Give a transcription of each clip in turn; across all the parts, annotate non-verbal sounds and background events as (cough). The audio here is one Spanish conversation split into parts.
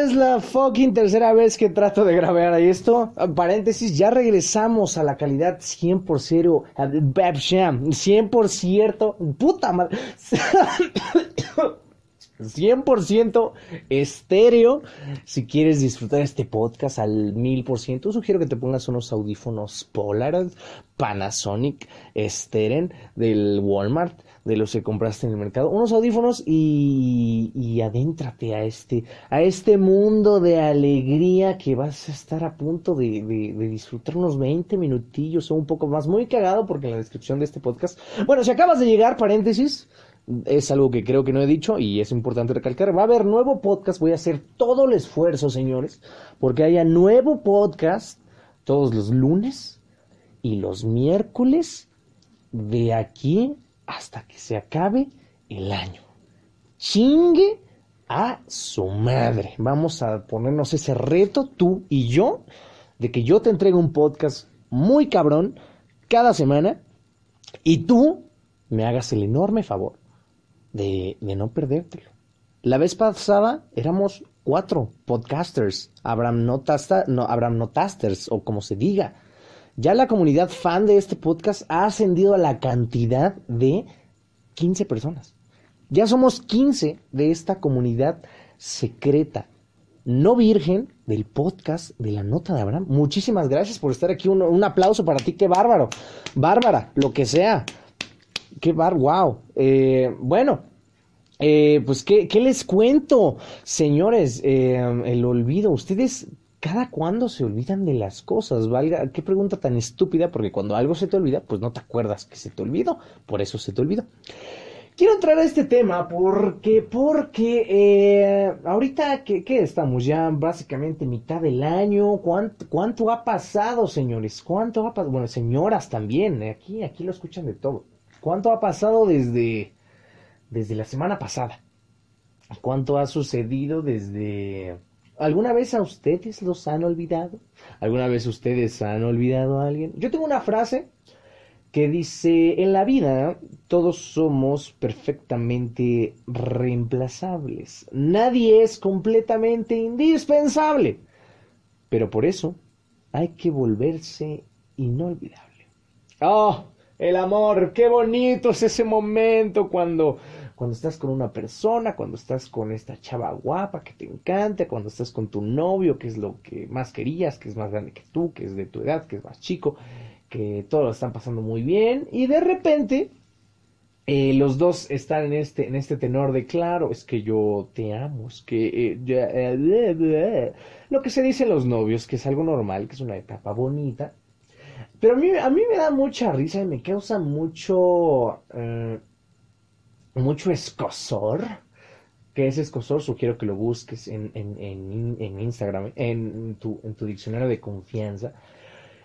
es la fucking tercera vez que trato de grabar esto. Paréntesis, ya regresamos a la calidad 100%, 100%, puta madre. (coughs) 100% estéreo. Si quieres disfrutar este podcast al 1000%, sugiero que te pongas unos audífonos Polaroid, Panasonic, Steren del Walmart, de los que compraste en el mercado, unos audífonos y, adéntrate a este, a este mundo de alegría que vas a estar a punto de, de, de disfrutar unos 20 minutillos o un poco más. Muy cagado porque en la descripción de este podcast. Bueno, si acabas de llegar, paréntesis es algo que creo que no he dicho y es importante recalcar. Va a haber nuevo podcast. Voy a hacer todo el esfuerzo, señores, porque haya nuevo podcast todos los lunes y los miércoles de aquí hasta que se acabe el año. Chingue a su madre. Vamos a ponernos ese reto, tú y yo, de que yo te entregue un podcast muy cabrón cada semana y tú me hagas el enorme favor de, de no perdértelo. La vez pasada éramos cuatro podcasters, Abraham Notasta, no, Abraham Notasters, o como se diga. Ya la comunidad fan de este podcast ha ascendido a la cantidad de 15 personas. Ya somos 15 de esta comunidad secreta, no virgen del podcast de la nota de Abraham. Muchísimas gracias por estar aquí. Un, aplauso para ti, qué bárbaro. Bárbara, lo que sea. Qué bar, wow. Eh, bueno, eh, pues ¿qué, ¿qué, les cuento, señores. Eh, el olvido. Ustedes cada cuándo se olvidan de las cosas, valga, qué pregunta tan estúpida, porque cuando algo se te olvida, pues no te acuerdas que se te olvidó, por eso se te olvidó. Quiero entrar a este tema porque, porque eh, ahorita que, estamos ya básicamente mitad del año, ¿cuánto, ¿cuánto ha pasado, señores? ¿Cuánto ha pasado? Bueno, señoras también, aquí, aquí lo escuchan de todo. ¿Cuánto ha pasado desde, desde la semana pasada? ¿Cuánto ha sucedido desde ¿Alguna vez a ustedes los han olvidado? ¿Alguna vez ustedes han olvidado a alguien? Yo tengo una frase que dice, en la vida todos somos perfectamente reemplazables. Nadie es completamente indispensable. Pero por eso hay que volverse inolvidable. ¡Oh! El amor, qué bonito es ese momento cuando cuando estás con una persona, cuando estás con esta chava guapa que te encanta, cuando estás con tu novio, que es lo que más querías, que es más grande que tú, que es de tu edad, que es más chico, que todos lo están pasando muy bien, y de repente eh, los dos están en este, en este tenor de claro, es que yo te amo, es que eh, eh, lo que se dicen los novios, que es algo normal, que es una etapa bonita. Pero a mí, a mí me da mucha risa y me causa mucho mucho escosor. ¿Qué es escosor? Sugiero que lo busques en, en, Instagram, en tu, en tu diccionario de confianza.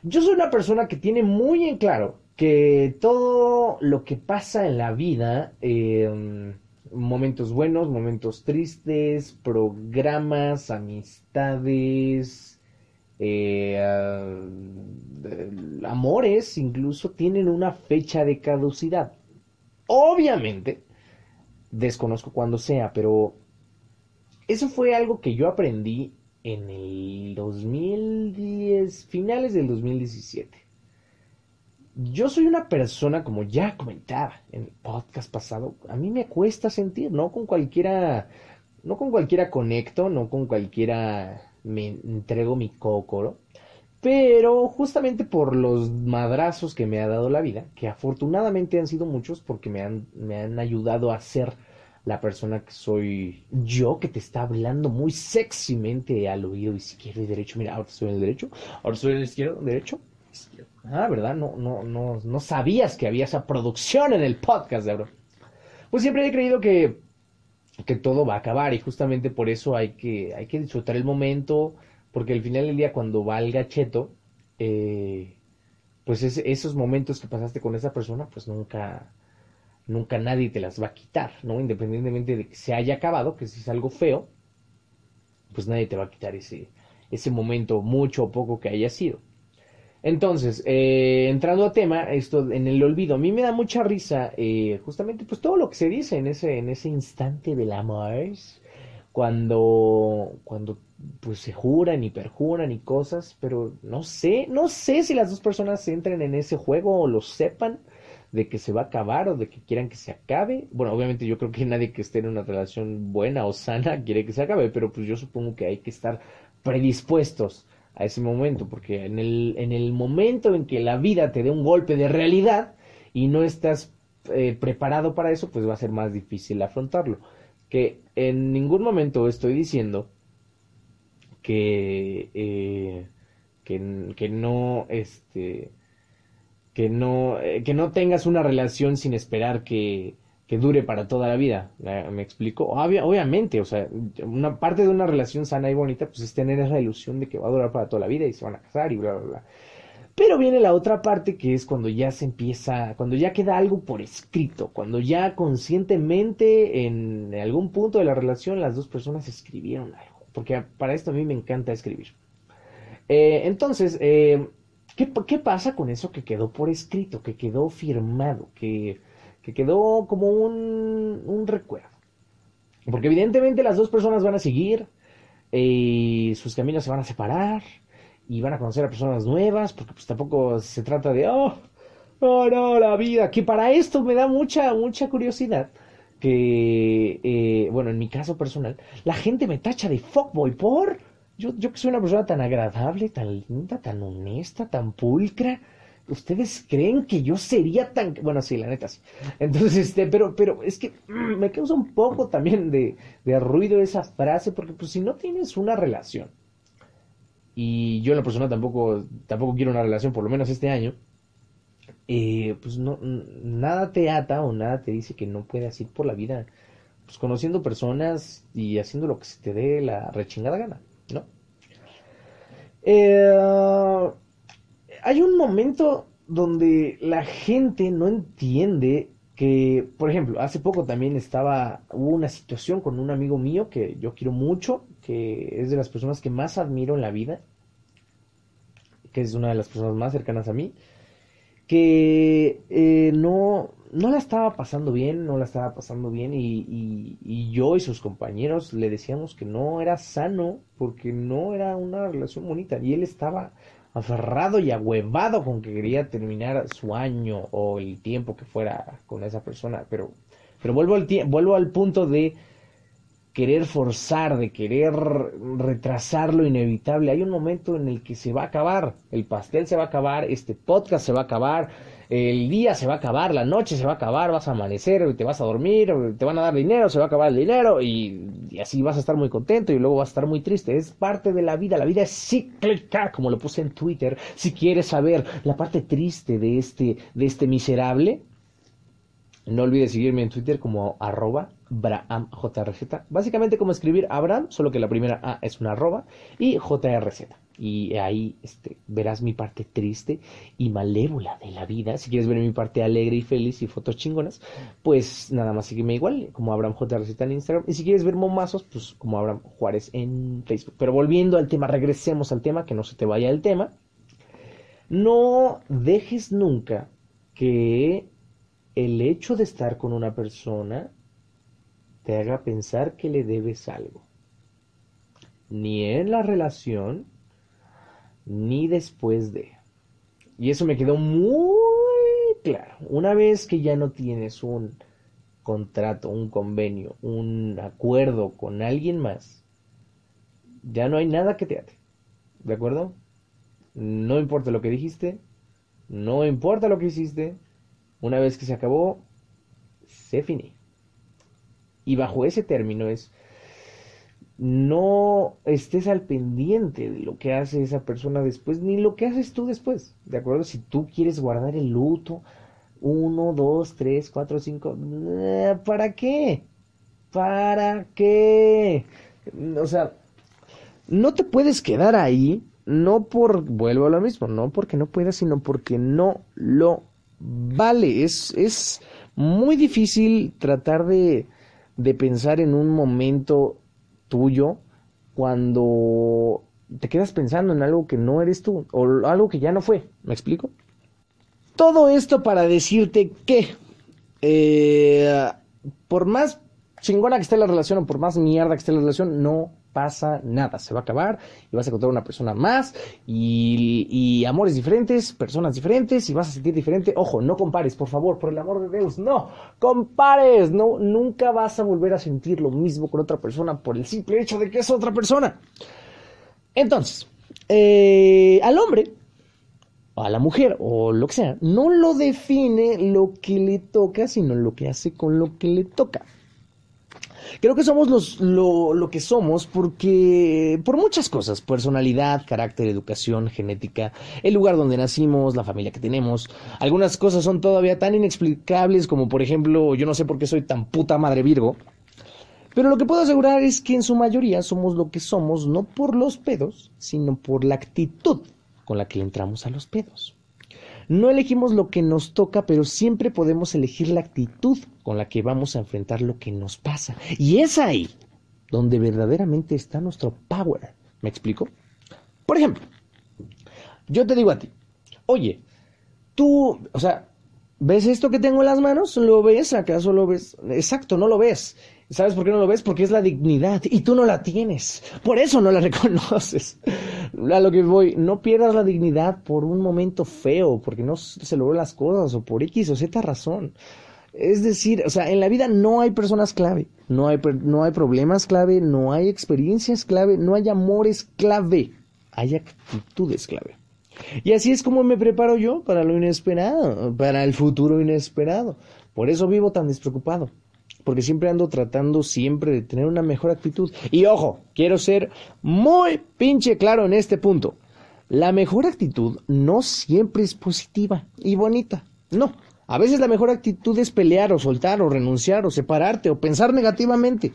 Yo soy una persona que tiene muy en claro que todo lo que pasa en la vida, em, momentos buenos, momentos tristes, programas, amistades, eh, amores, incluso tienen una fecha de caducidad. Obviamente, Desconozco cuándo sea, pero eso fue algo que yo aprendí en el 2010, finales del 2017. Yo soy una persona, como ya comentaba en el podcast pasado, a mí me cuesta sentir, no con cualquiera, no con cualquiera conecto, no con cualquiera me entrego mi cocoro, pero justamente por los madrazos que me ha dado la vida, que afortunadamente han sido muchos porque me han, me han ayudado a ser la persona que soy yo, que te está hablando muy sexymente al oído izquierdo y derecho. Mira, ahora estoy en el derecho, ahora estoy en el izquierdo, derecho. Izquierdo. Ah, ¿verdad? No, no, no, no sabías que había esa producción en el podcast, de Pues siempre he creído que, que todo va a acabar y justamente por eso hay que, hay que disfrutar el momento porque al final del día cuando va el gacheto, eh, pues esos momentos que pasaste con esa persona, pues nunca, nunca nadie te las va a quitar, ¿no? Independientemente de que se haya acabado, que si es algo feo, pues nadie te va a quitar ese, ese momento, mucho o poco que haya sido. Entonces, eh, entrando a tema, esto en el olvido, a mí me da mucha risa, eh, justamente, pues todo lo que se dice en ese, en ese instante del amor, cuando, cuando pues se juran y perjuran y cosas, pero no sé, no sé si las dos personas entren en ese juego o lo sepan de que se va a acabar o de que quieran que se acabe. Bueno, obviamente yo creo que nadie que esté en una relación buena o sana (laughs) quiere que se acabe, pero pues yo supongo que hay que estar predispuestos a ese momento, porque en el, en el momento en que la vida te dé un golpe de realidad y no estás eh, preparado para eso, pues va a ser más difícil afrontarlo. Que en ningún momento estoy diciendo que, eh, que, que, no, este, que no, eh, que no tengas una relación sin esperar que, que dure para toda la vida. ¿Me explico? obviamente, o sea, una parte de una relación sana y bonita, pues es tener esa ilusión de que va a durar para toda la vida y se van a casar y bla, bla, bla. Pero viene la otra parte que es cuando ya se empieza, cuando ya queda algo por escrito, cuando ya conscientemente en algún punto de la relación las dos personas escribieron algo. Porque para esto a mí me encanta escribir. Eh, entonces, eh, ¿qué, ¿qué, pasa con eso que quedó por escrito, que quedó firmado, que que quedó como un, un recuerdo. Porque evidentemente las dos personas van a seguir, y eh, sus caminos se van a separar y van a conocer a personas nuevas, porque pues tampoco se trata de, oh, oh no, la vida, que para esto me da mucha, mucha curiosidad. Que, eh, bueno, en mi caso personal, la gente me tacha de fuckboy por... Yo, yo que soy una persona tan agradable, tan linda, tan honesta, tan pulcra, ¿Ustedes creen que yo sería tan... Bueno, sí, la neta sí. Entonces, este, pero, pero es que mm, me causa un poco también de, de ruido esa frase, porque pues si no tienes una relación, y yo en la persona tampoco, tampoco quiero una relación, por lo menos este año, eh, pues no, nada te ata o nada te dice que no puedas ir por la vida, pues conociendo personas y haciendo lo que se te dé la rechingada gana, ¿no? Eh, hay un momento donde la gente no entiende que, por ejemplo, hace poco también estaba, hubo una situación con un amigo mío que yo quiero mucho, que es de las personas que más admiro en la vida, que es una de las personas más cercanas a mí, que eh, no, no la estaba pasando bien, no la estaba pasando bien y, y, yo y sus compañeros le decíamos que no era sano porque no era una relación bonita y él estaba aferrado y ahuevado con que quería terminar su año o el tiempo que fuera con esa persona. Pero, pero vuelvo, al vuelvo al punto de querer forzar, de querer retrasar lo inevitable. Hay un momento en el que se va a acabar, el pastel se va a acabar, este podcast se va a acabar, el día se va a acabar, la noche se va a acabar, vas a amanecer, te vas a dormir, te van a dar dinero, se va a acabar el dinero y, así vas a estar muy contento y luego vas a estar muy triste. Es parte de la vida, la vida es cíclica, como lo puse en Twitter. Si quieres saber la parte triste de este, de este miserable, no olvides seguirme en Twitter como arroba BrahamJRZ. Básicamente como escribir Abraham, solo que la primera A es una arroba y JRZ y ahí este, verás mi parte triste y malévola de la vida. Si quieres ver mi parte alegre y feliz y fotos chingonas, pues nada más sígueme igual, como Abraham J. en Instagram. Y si quieres ver momazos, pues como Abraham Juárez en Facebook. Pero volviendo al tema, regresemos al tema, que no se te vaya el tema. No dejes nunca que el hecho de estar con una persona te haga pensar que le debes algo. Ni en la relación, ni después de. Y eso me quedó muy claro. Una vez que ya no tienes un contrato, un convenio, un acuerdo con alguien más, ya no hay nada que te ate. ¿De acuerdo? No importa lo que dijiste, no importa lo que hiciste, una vez que se acabó, se finí. Y bajo ese término es no estés al pendiente de lo que hace esa persona después, ni lo que haces tú después, ¿de acuerdo? Si tú quieres guardar el luto, uno, dos, tres, cuatro, cinco, eh, ¿para qué? ¿Para qué? O sea, no te puedes quedar ahí, no por, vuelvo a lo mismo, no porque no puedas, sino porque no lo vale. Es, es muy difícil tratar de, de pensar en un momento tuyo cuando te quedas pensando en algo que no eres tú o algo que ya no fue. ¿Me explico? Todo esto para decirte que eh, por más chingona que esté la relación o por más mierda que esté la relación, no pasa nada. Se va a acabar y vas a encontrar una persona más y, amores diferentes, personas diferentes y vas a sentir diferente. Ojo, no compares, por favor, por el amor de Dios, no compares. No, nunca vas a volver a sentir lo mismo con otra persona por el simple hecho de que es otra persona. Entonces, eh, al hombre a la mujer o lo que sea, no lo define lo que le toca, sino lo que hace con lo que le toca. Creo que somos los, lo, lo, que somos porque por muchas cosas, personalidad, carácter, educación, genética, el lugar donde nacimos, la familia que tenemos. Algunas cosas son todavía tan inexplicables como por ejemplo, yo no sé por qué soy tan puta madre Virgo. Pero lo que puedo asegurar es que en su mayoría somos lo que somos no por los pedos, sino por la actitud con la que entramos a los pedos. No elegimos lo que nos toca, pero siempre podemos elegir la actitud con la que vamos a enfrentar lo que nos pasa. Y es ahí donde verdaderamente está nuestro power. ¿Me explico? Por ejemplo, yo te digo a ti, oye, tú, o sea, ¿ves esto que tengo en las manos? ¿Lo ves? ¿Acaso lo ves? Exacto, no lo ves. ¿Sabes por qué no lo ves? Porque es la dignidad y tú no la tienes. Por eso no la (laughs) reconoces. A lo que voy, no pierdas la dignidad por un momento feo, porque no se logró las cosas o por X o Z razón. Es decir, o sea, en la vida no hay personas clave, no hay, no hay problemas clave, no hay experiencias clave, no hay amores clave, hay actitudes clave. Y así es como me preparo yo para lo inesperado, para el futuro inesperado. Por eso vivo tan despreocupado porque siempre ando tratando siempre de tener una mejor actitud. Y ojo, quiero ser muy pinche claro en este punto. La mejor actitud no siempre es positiva y bonita. No. A veces la mejor actitud es pelear o soltar o renunciar o separarte o pensar negativamente.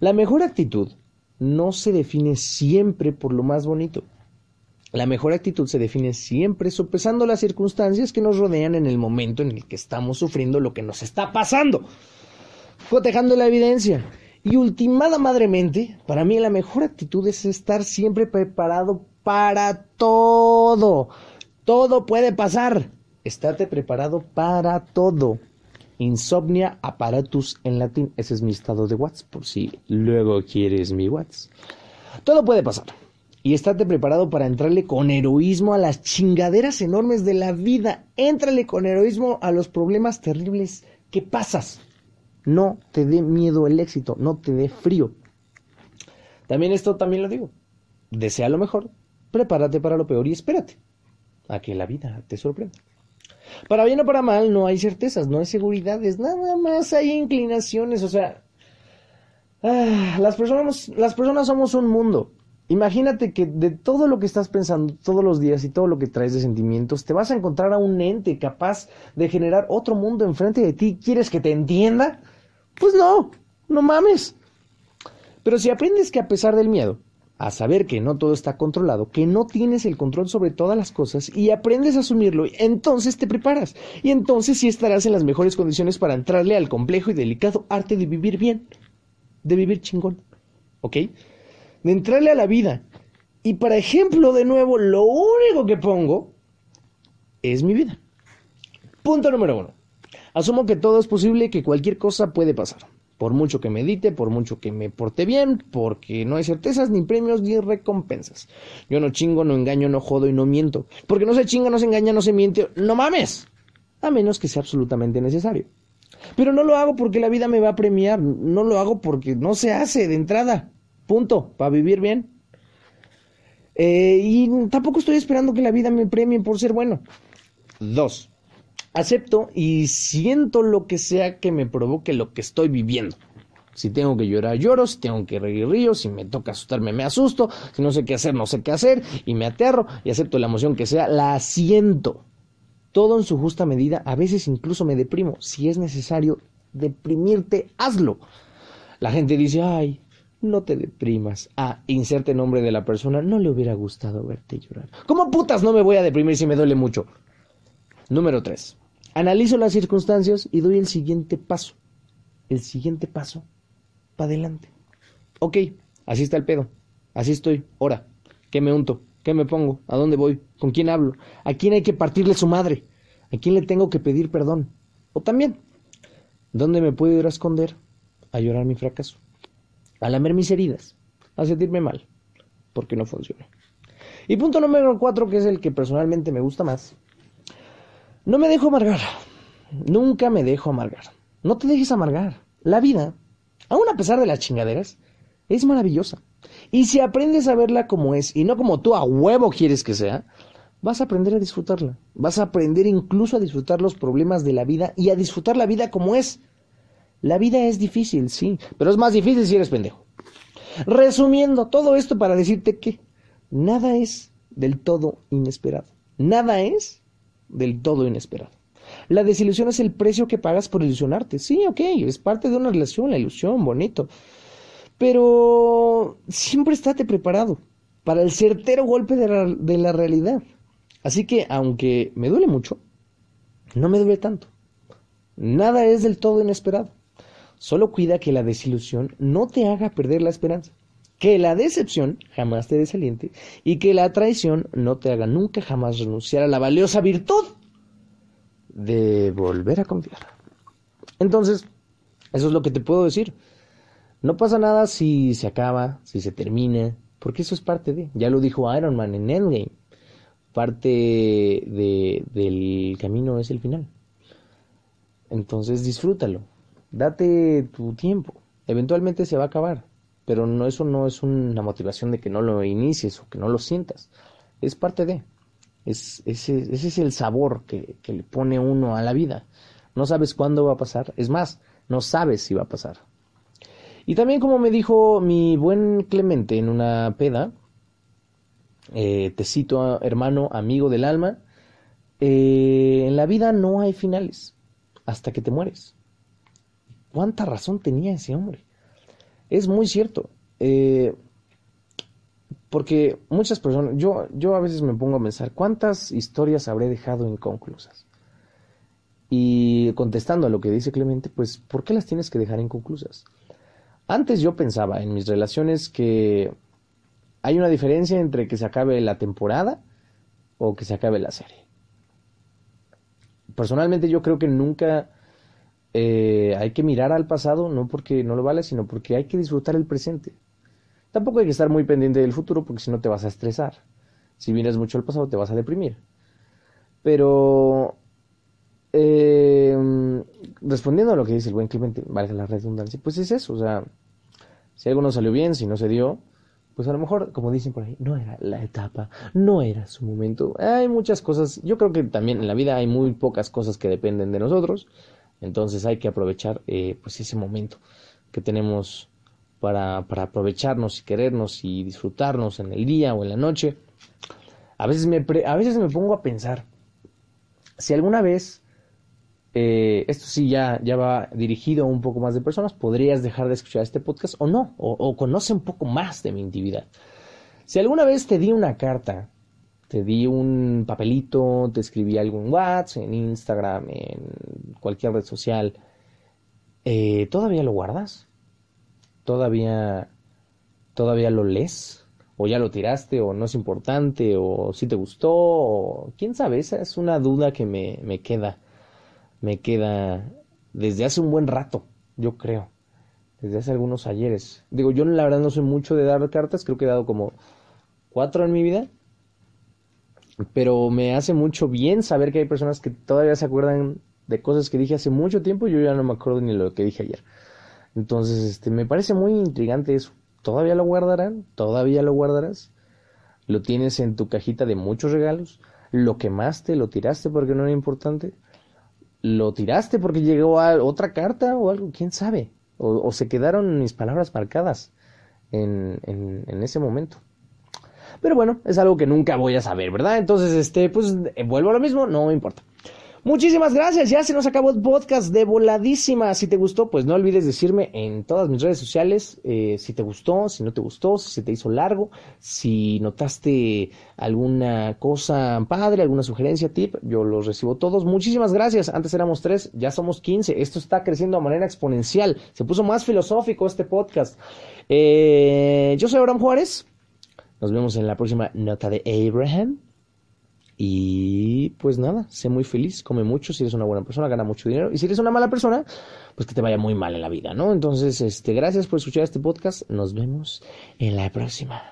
La mejor actitud no se define siempre por lo más bonito. La mejor actitud se define siempre sopesando las circunstancias que nos rodean en el momento en el que estamos sufriendo lo que nos está pasando cotejando la evidencia. Y ultimada madremente, para mí la mejor actitud es estar siempre preparado para todo. Todo puede pasar. Estate preparado para todo. Insomnia apparatus en latín. Ese es mi estado de Watts, por si luego quieres mi Watts. Todo puede pasar. Y estate preparado para entrarle con heroísmo a las chingaderas enormes de la vida. Éntrale con heroísmo a los problemas terribles que pasas. No te dé miedo el éxito, no te dé frío. También esto también lo digo. Desea lo mejor, prepárate para lo peor y espérate a que la vida te sorprenda. Para bien o para mal no hay certezas, no hay seguridades, nada más hay inclinaciones, o sea, ah, las, personas, las personas somos un mundo. Imagínate que de todo lo que estás pensando todos los días y todo lo que traes de sentimientos, te vas a encontrar a un ente capaz de generar otro mundo enfrente de ti. ¿Quieres que te entienda? Pues no, no mames. Pero si aprendes que a pesar del miedo, a saber que no todo está controlado, que no tienes el control sobre todas las cosas y aprendes a asumirlo, entonces te preparas y entonces sí estarás en las mejores condiciones para entrarle al complejo y delicado arte de vivir bien, de vivir chingón, ¿ok? De entrarle a la vida. Y para ejemplo, de nuevo, lo único que pongo es mi vida. Punto número uno. Asumo que todo es posible que cualquier cosa puede pasar. Por mucho que medite, por mucho que me porte bien, porque no hay certezas, ni premios, ni recompensas. Yo no chingo, no engaño, no jodo y no miento. Porque no se chinga, no se engaña, no se miente. ¡No mames! A menos que sea absolutamente necesario. Pero no lo hago porque la vida me va a premiar. No lo hago porque no se hace de entrada. Punto. Para vivir bien. Eh, y tampoco estoy esperando que la vida me premie por ser bueno. Dos acepto y siento lo que sea que me provoque lo que estoy viviendo. Si tengo que llorar, lloro, si tengo que reír, río, si me toca asustarme, me asusto, si no sé qué hacer, no sé qué hacer, y me aterro y acepto la emoción que sea, la siento. Todo en su justa medida, a veces incluso me deprimo. Si es necesario deprimirte, hazlo. La gente dice, ay, no te deprimas. Ah, inserte nombre de la persona, no le hubiera gustado verte llorar. ¿Cómo putas no me voy a deprimir si me duele mucho? Número 3. Analizo las circunstancias y doy el siguiente paso. El siguiente paso para adelante. Ok, así está el pedo. Así estoy. Ahora, ¿qué me unto? ¿Qué me pongo? ¿A dónde voy? ¿Con quién hablo? ¿A quién hay que partirle su madre? ¿A quién le tengo que pedir perdón? O también, ¿dónde me puedo ir a esconder? a llorar mi fracaso, a lamer mis heridas, a sentirme mal, porque no funciona. Y punto número cuatro, que es el que personalmente me gusta más. No me dejo amargar. Nunca me dejo amargar. No te dejes amargar. La vida, aun a pesar de las chingaderas, es maravillosa. Y si aprendes a verla como es y no como tú a huevo quieres que sea, vas a aprender a disfrutarla. Vas a aprender incluso a disfrutar los problemas de la vida y a disfrutar la vida como es. La vida es difícil, sí, pero es más difícil si eres pendejo. Resumiendo todo esto para decirte que nada es del todo inesperado. Nada es del todo inesperado. La desilusión es el precio que pagas por ilusionarte. Sí, ok, es parte de una relación, la ilusión, bonito. Pero siempre estate preparado para el certero golpe de la, de la realidad. Así que, aunque me duele mucho, no me duele tanto. Nada es del todo inesperado. Solo cuida que la desilusión no te haga perder la esperanza. Que la decepción jamás te desaliente y que la traición no te haga nunca jamás renunciar a la valiosa virtud de volver a confiar. Entonces, eso es lo que te puedo decir. No pasa nada si se acaba, si se termina, porque eso es parte de. Ya lo dijo Iron Man en Endgame. Parte de, del camino es el final. Entonces disfrútalo. Date tu tiempo. Eventualmente se va a acabar. Pero no, eso no es una motivación de que no lo inicies o que no lo sientas. Es parte de. Es, ese, ese es el sabor que, que le pone uno a la vida. No sabes cuándo va a pasar. Es más, no sabes si va a pasar. Y también como me dijo mi buen Clemente en una peda, eh, te cito hermano, amigo del alma, eh, en la vida no hay finales hasta que te mueres. ¿Cuánta razón tenía ese hombre? Es muy cierto. Eh, porque muchas personas, yo, yo a veces me pongo a pensar, ¿cuántas historias habré dejado inconclusas? Y contestando a lo que dice Clemente, pues, ¿por qué las tienes que dejar inconclusas? Antes yo pensaba en mis relaciones que hay una diferencia entre que se acabe la temporada o que se acabe la serie. Personalmente yo creo que nunca eh, hay que mirar al pasado, no porque no lo vale, sino porque hay que disfrutar el presente. Tampoco hay que estar muy pendiente del futuro porque si no te vas a estresar. Si vienes mucho al pasado te vas a deprimir. Pero eh, respondiendo a lo que dice el buen Clemente, valga la redundancia, pues es eso, o sea, si algo no salió bien, si no se dio, pues a lo mejor, como dicen por ahí, no era la etapa, no era su momento. Hay muchas cosas, yo creo que también en la vida hay muy pocas cosas que dependen de nosotros, entonces hay que aprovechar eh, pues ese momento que tenemos para, para aprovecharnos y querernos y disfrutarnos en el día o en la noche. A veces me, a veces me pongo a pensar, si alguna vez eh, esto sí ya, ya va dirigido a un poco más de personas, podrías dejar de escuchar este podcast o no, o, conoce un poco más de mi intimidad. Si alguna vez te di una carta, te di un papelito, te escribí algo en WhatsApp, en Instagram, en cualquier red social, eh, ¿todavía lo guardas? ¿Todavía, ¿Todavía lo lees? ¿O ya lo tiraste? ¿O no es importante? ¿O si te gustó? O quién sabe, esa es una duda que me, me queda me queda desde hace un buen rato, yo creo. Desde hace algunos ayeres. Digo, yo la verdad no soy mucho de dar cartas, creo que he dado como cuatro en mi vida. Pero me hace mucho bien saber que hay personas que todavía se acuerdan de cosas que dije hace mucho tiempo y yo ya no me acuerdo ni lo que dije ayer. Entonces, este, me parece muy intrigante eso. ¿Todavía lo guardarán? ¿Todavía lo guardarás? ¿Lo tienes en tu cajita de muchos regalos? ¿Lo quemaste? ¿Lo tiraste porque no era importante? lo tiraste porque llegó otra carta o algo, quién sabe. O, se quedaron mis palabras marcadas en, en, ese momento. Pero bueno, es algo que nunca voy a saber, ¿verdad? Entonces, este, pues vuelvo a lo mismo, no me importa. Muchísimas gracias, ya se nos acabó el podcast de voladísima. Si te gustó, pues no olvides decirme en todas mis redes sociales eh, si te gustó, si no te gustó, si se te hizo largo, si notaste alguna cosa padre, alguna sugerencia, tip, yo los recibo todos. Muchísimas gracias, antes éramos tres, ya somos 15, esto está creciendo de manera exponencial, se puso más filosófico este podcast. Eh, yo soy Abraham Juárez, nos vemos en la próxima nota de Abraham. Y pues nada, sé muy feliz, come mucho, si eres una buena persona, gana mucho dinero. Y si eres una mala persona, pues que te vaya muy mal en la vida, ¿no? Entonces, este, gracias por escuchar este podcast. Nos vemos en la próxima.